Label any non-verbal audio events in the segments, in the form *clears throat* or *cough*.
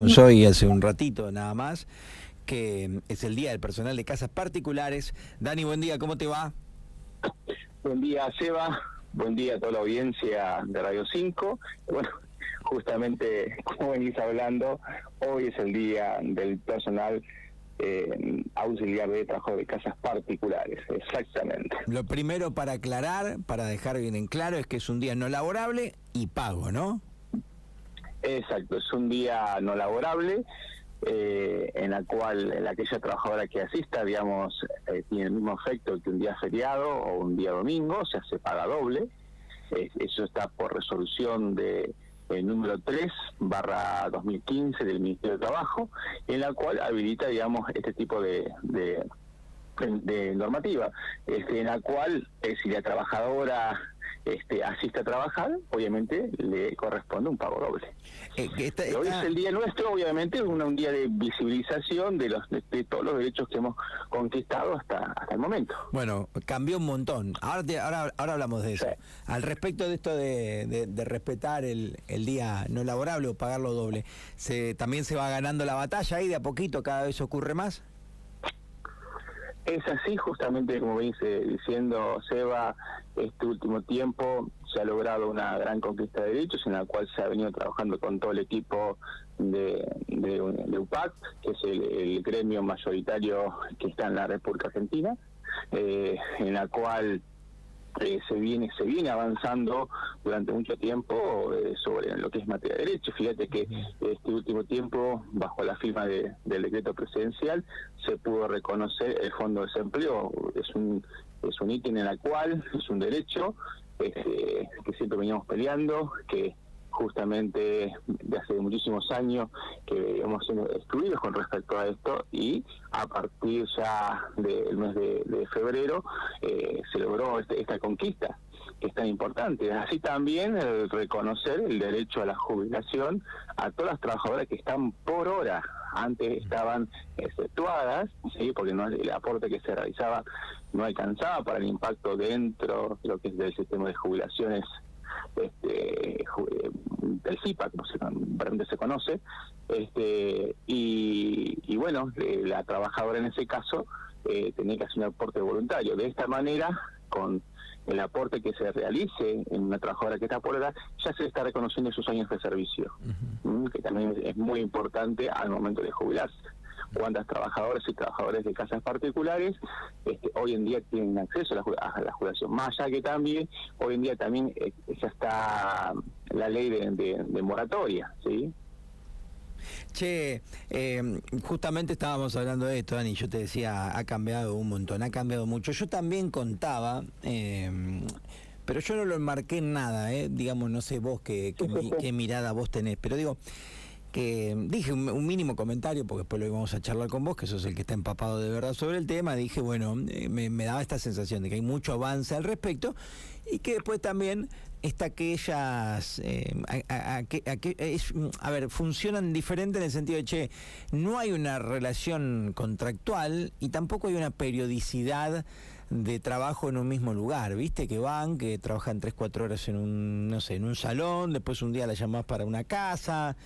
Hoy hace un ratito nada más, que es el Día del Personal de Casas Particulares. Dani, buen día, ¿cómo te va? Buen día, Seba. Buen día a toda la audiencia de Radio 5. Bueno, justamente, *laughs* como venís hablando, hoy es el Día del Personal eh, auxiliar de trabajo de casas particulares, exactamente. Lo primero para aclarar, para dejar bien en claro, es que es un día no laborable y pago, ¿no? Exacto, es un día no laborable eh, en la cual en aquella trabajadora que asista, digamos, eh, tiene el mismo efecto que un día feriado o un día domingo, o sea, se paga doble. eso está por resolución de el número 3 barra 2015 del Ministerio de Trabajo, en la cual habilita, digamos, este tipo de, de, normativa, este, en la cual eh, si la trabajadora este, asiste a trabajar, obviamente le corresponde un pago doble. Eh, Hoy es el día nuestro, obviamente, es un, día de visibilización de, los, de, todos los derechos que hemos conquistado hasta, hasta el momento. Bueno, cambió un montón. Ahora, ahora, ahora hablamos de eso. Al respecto de esto de, de, respetar el, el, día no laborable o pagarlo doble, ¿se, ¿también se va ganando la batalla ahí de a poquito? ¿Cada vez ocurre más? Es así, justamente como dice diciendo Seba, este último tiempo se ha logrado una gran conquista de derechos en la cual se ha venido trabajando con todo el equipo de, UPAC, que es el, gremio mayoritario que está en la República Argentina, eh, en la cual eh, se viene se viene avanzando durante mucho tiempo eh, sobre lo que es materia de derecho. Fíjate que este último tiempo, bajo la firma del decreto presidencial, se pudo reconocer el fondo de desempleo. Es un es un ítem en el cual es un derecho este, que siempre veníamos peleando, que justamente de hace muchísimos años que hemos sido excluidos con respecto a esto y a partir ya del mes de, febrero eh, se logró este, esta conquista que es tan importante. Así también el reconocer el derecho a la jubilación a todas las trabajadoras que están por hora. Antes estaban exceptuadas, ¿sí? porque no el aporte que se realizaba no alcanzaba para el impacto dentro de lo que es del sistema de jubilaciones este, del CIPA, como se, se conoce, este, y, bueno, eh, la trabajadora en ese caso eh, tenía que hacer un aporte voluntario. De esta manera, con el aporte que se realice en una trabajadora que está por edad, ya se está reconociendo sus años de servicio, que también es muy importante al momento de jubilarse cuántas trabajadoras y trabajadores de casas particulares este, hoy en día tienen acceso a la, jubilación. Más allá que también, hoy en día también eh, ya está la ley de, moratoria, ¿sí? Che, eh, justamente estábamos hablando de esto, Dani, yo te decía, ha cambiado un montón, ha cambiado mucho. Yo también contaba, eh, pero yo no lo enmarqué en nada, eh, digamos, no sé vos qué, qué mirada vos tenés, pero digo, que dije un, mínimo comentario, porque después lo íbamos a charlar con vos, que sos el que está empapado de verdad sobre el tema, dije, bueno, eh, me, daba esta sensación de que hay mucho avance al respecto y que después también está aquellas, eh, a, a, ver, funcionan diferente en el sentido de, che, no hay una relación contractual y tampoco hay una periodicidad de trabajo en un mismo lugar, ¿viste? Que van, que trabajan 3, 4 horas en un, no sé, en un salón, después un día la llamás para una casa,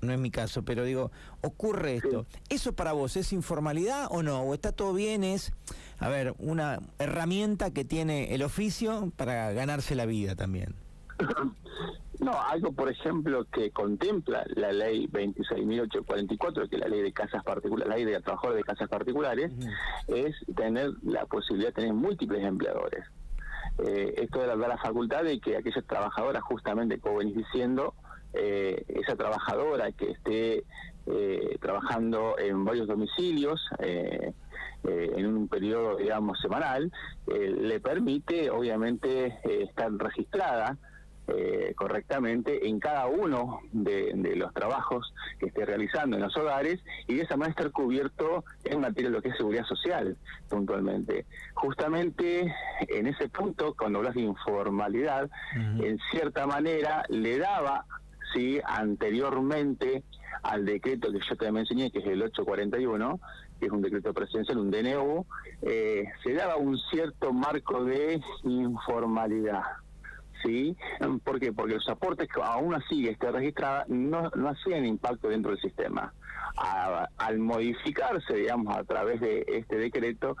no es mi caso, pero digo, ocurre esto. ¿Eso para vos es informalidad o no? ¿O está todo bien? Es, a ver, una herramienta que tiene el oficio para ganarse la vida también. *coughs* No, algo, por ejemplo, que contempla la ley 26.844, que es la ley de casas particulares, la ley de trabajadores de casas particulares, es tener la posibilidad de tener múltiples empleadores. Eh, esto da la facultad de que aquellas trabajadoras, justamente como venís diciendo, eh, esa trabajadora que esté eh, trabajando en varios domicilios, en un periodo, digamos, semanal, le permite, obviamente, estar registrada eh, correctamente en cada uno de, los trabajos que esté realizando en los hogares y de esa manera estar cubierto en materia de lo que es seguridad social puntualmente. Justamente en ese punto, cuando hablas de informalidad, en cierta manera le daba sí anteriormente al decreto que yo te mencioné, que es el 841, que es un decreto presidencial, un DNU, eh, se daba un cierto marco de informalidad. ¿Sí? ¿Por qué? Porque los aportes que aún así esté registrada no, no hacían impacto dentro del sistema. al modificarse, digamos, a través de este decreto,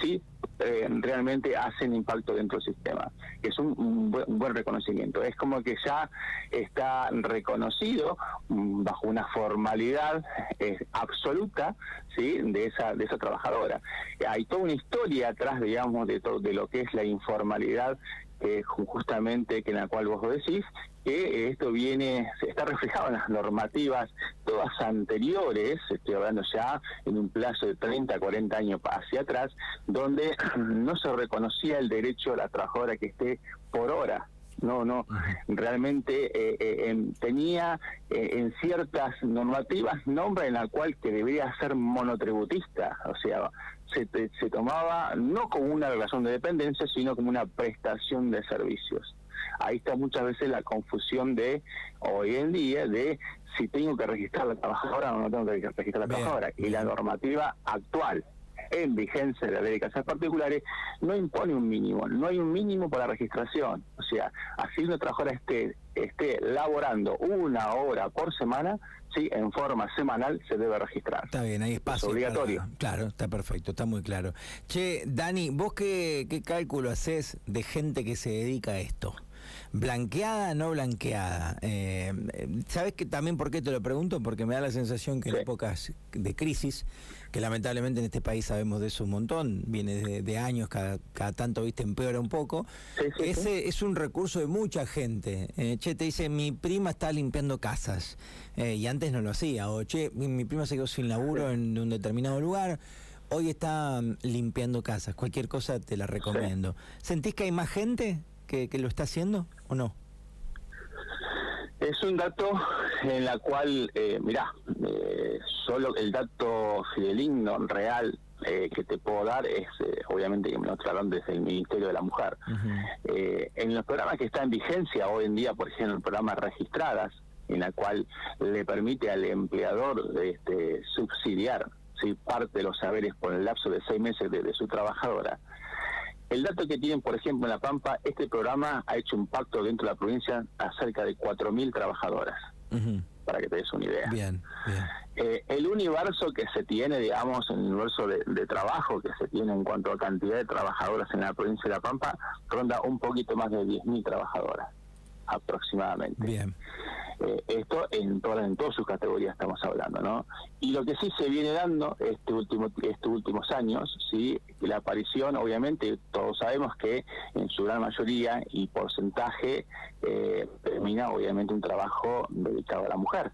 sí eh, realmente hacen impacto dentro del sistema, es un, buen, reconocimiento. Es como que ya está reconocido mm, bajo una formalidad eh, absoluta ¿sí? de esa de esa trabajadora. Hay toda una historia atrás, digamos, de todo de lo que es la informalidad que justamente que en la cual vos decís, que esto viene, está reflejado en las normativas todas anteriores, estoy hablando ya en un plazo de 30, 40 años hacia atrás, donde *clears throat* no se reconocía el derecho a la trabajadora que esté por hora. No, no, realmente eh, eh, tenía eh, en ciertas normativas nombre en la cual que debería ser monotributista, o sea, se, se tomaba no como una relación de dependencia, sino como una prestación de servicios. Ahí está muchas veces la confusión de hoy en día de si tengo que registrar a la trabajadora o no tengo que registrar la trabajadora. Y la normativa actual en vigencia de la ley de casas particulares no impone un mínimo, no hay un mínimo para la registración. O sea, así una trabajadora esté, esté laborando una hora por semana, sí, en forma semanal se debe registrar. Está bien, hay espacio. Es obligatorio. claro, está perfecto, está muy claro. Che, Dani, ¿vos qué, qué cálculo haces de gente que se dedica a esto? Blanqueada, no blanqueada. Eh, ¿Sabes que también por qué te lo pregunto? Porque me da la sensación que en épocas de crisis, que lamentablemente en este país sabemos de eso un montón, viene de, años, cada, cada, tanto, viste, empeora un poco, ese es un recurso de mucha gente. Eh, che, te dice, mi prima está limpiando casas, eh, y antes no lo hacía, o che, mi, prima se quedó sin laburo en un determinado lugar, hoy está mm, limpiando casas, cualquier cosa te la recomiendo. ¿Sentís que hay más gente? Que, lo está haciendo o no? Es un dato en la cual, eh, mirá, eh, solo el dato fideligno, real, eh, que te puedo dar es, eh, obviamente, que me lo trajeron desde el Ministerio de la Mujer. en los programas que están en vigencia hoy en día, por ejemplo, el programa Registradas, en la cual le permite al empleador este, subsidiar si parte de los saberes por el lapso de seis meses de su trabajadora, el dato que tienen, por ejemplo, en La Pampa, este programa ha hecho un pacto dentro de la provincia a cerca de 4.000 trabajadoras, para que te des una idea. Bien, bien. Eh, el universo que se tiene, digamos, el universo de, de, trabajo que se tiene en cuanto a cantidad de trabajadoras en la provincia de La Pampa, ronda un poquito más de 10.000 trabajadoras aproximadamente. Bien. Eh, esto en todas en todas sus categorías estamos hablando, ¿no? Y lo que sí se viene dando este último estos últimos años, sí, la aparición, obviamente, todos sabemos que en su gran mayoría y porcentaje eh, termina obviamente un trabajo dedicado a la mujer,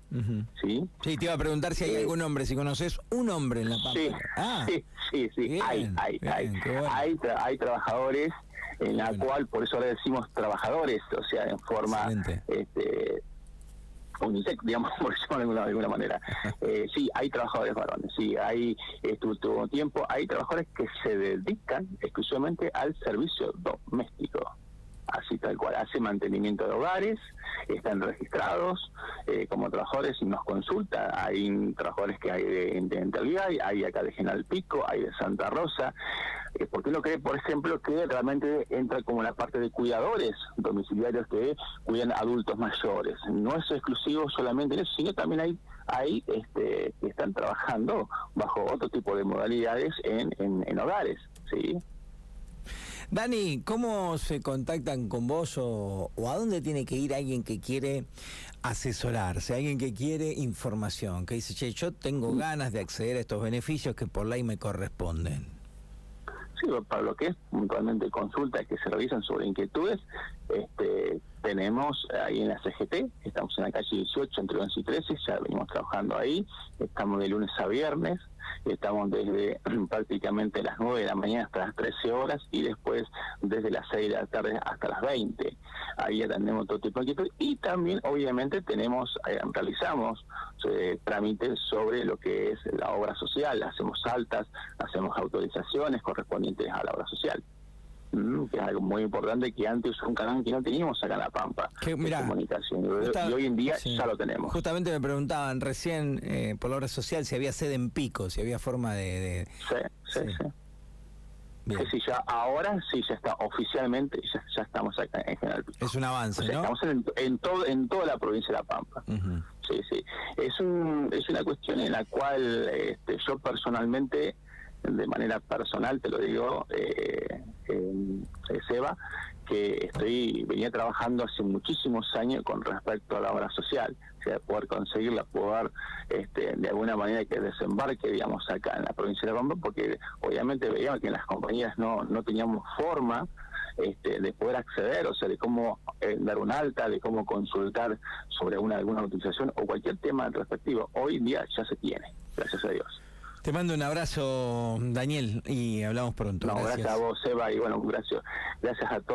¿sí? Sí, te iba a preguntar si hay eh, algún hombre, si conoces un hombre en la Pampa. Sí, ah, *laughs* sí, sí, sí, hay, hay, hay, hay, hay trabajadores en la cual, por eso le decimos trabajadores, o sea, en forma este, unisex, digamos, *laughs* por decirlo de alguna, manera. *laughs* Eh, sí, hay trabajadores varones, sí, hay último tiempo, hay trabajadores que se dedican exclusivamente al servicio doméstico así tal cual, hace mantenimiento de hogares, están registrados eh, como trabajadores y nos consulta, hay trabajadores que hay de Intendente hay acá de General Pico, hay de Santa Rosa, eh, ¿por qué no cree, por ejemplo, que realmente entra como la parte de cuidadores domiciliarios que cuidan adultos mayores? No es exclusivo solamente en eso, sino también hay hay este, que están trabajando bajo otro tipo de modalidades en, en, en hogares, ¿sí? Dani, ¿cómo se contactan con vos o, a dónde tiene que ir alguien que quiere asesorarse, alguien que quiere información, que dice, che, yo tengo ganas de acceder a estos beneficios que por ley me corresponden? Sí, para lo que es puntualmente consultas que se realizan sobre inquietudes, este, tenemos ahí en la CGT, estamos en la calle 18, entre 11 y 13, ya venimos trabajando ahí, estamos de lunes a viernes, estamos desde *clears throat* prácticamente las 9 de la mañana hasta las 13 horas y después desde las 6 de la tarde hasta las 20. Ahí atendemos todo tipo de inquietudes y también obviamente tenemos, eh, realizamos eh, trámites sobre lo que es la obra social, hacemos altas, hacemos autorizaciones correspondientes a la obra social que es algo muy importante que antes un canal que no teníamos acá en La Pampa que, de comunicación y hoy en día ya lo tenemos. Justamente me preguntaban recién eh, por la obra social si había sede en Pico, si había forma de... Sí, sí, sí. Sí, sí, ya ahora sí, ya está oficialmente, ya, ya estamos acá en General Pico. Es un avance, O sea, ¿no? Estamos en, en, todo, en toda la provincia de La Pampa. Sí, sí. Es, un, es una cuestión en la cual este, yo personalmente, de manera personal, te lo digo, eh, eh, Seba, que estoy venía trabajando hace muchísimos años con respecto a la obra social, o sea, poder conseguirla, poder este, de alguna manera que desembarque, digamos, acá en la provincia de Pampa, porque obviamente veíamos que en las compañías no, no teníamos forma este, de poder acceder, o sea, de cómo eh, dar un alta, de cómo consultar sobre una alguna utilización o cualquier tema respectivo. Hoy en día ya se tiene, gracias a Dios. Te mando un abrazo, Daniel, y hablamos pronto. No, gracias, a vos, Eva, y bueno, gracias, gracias a todos.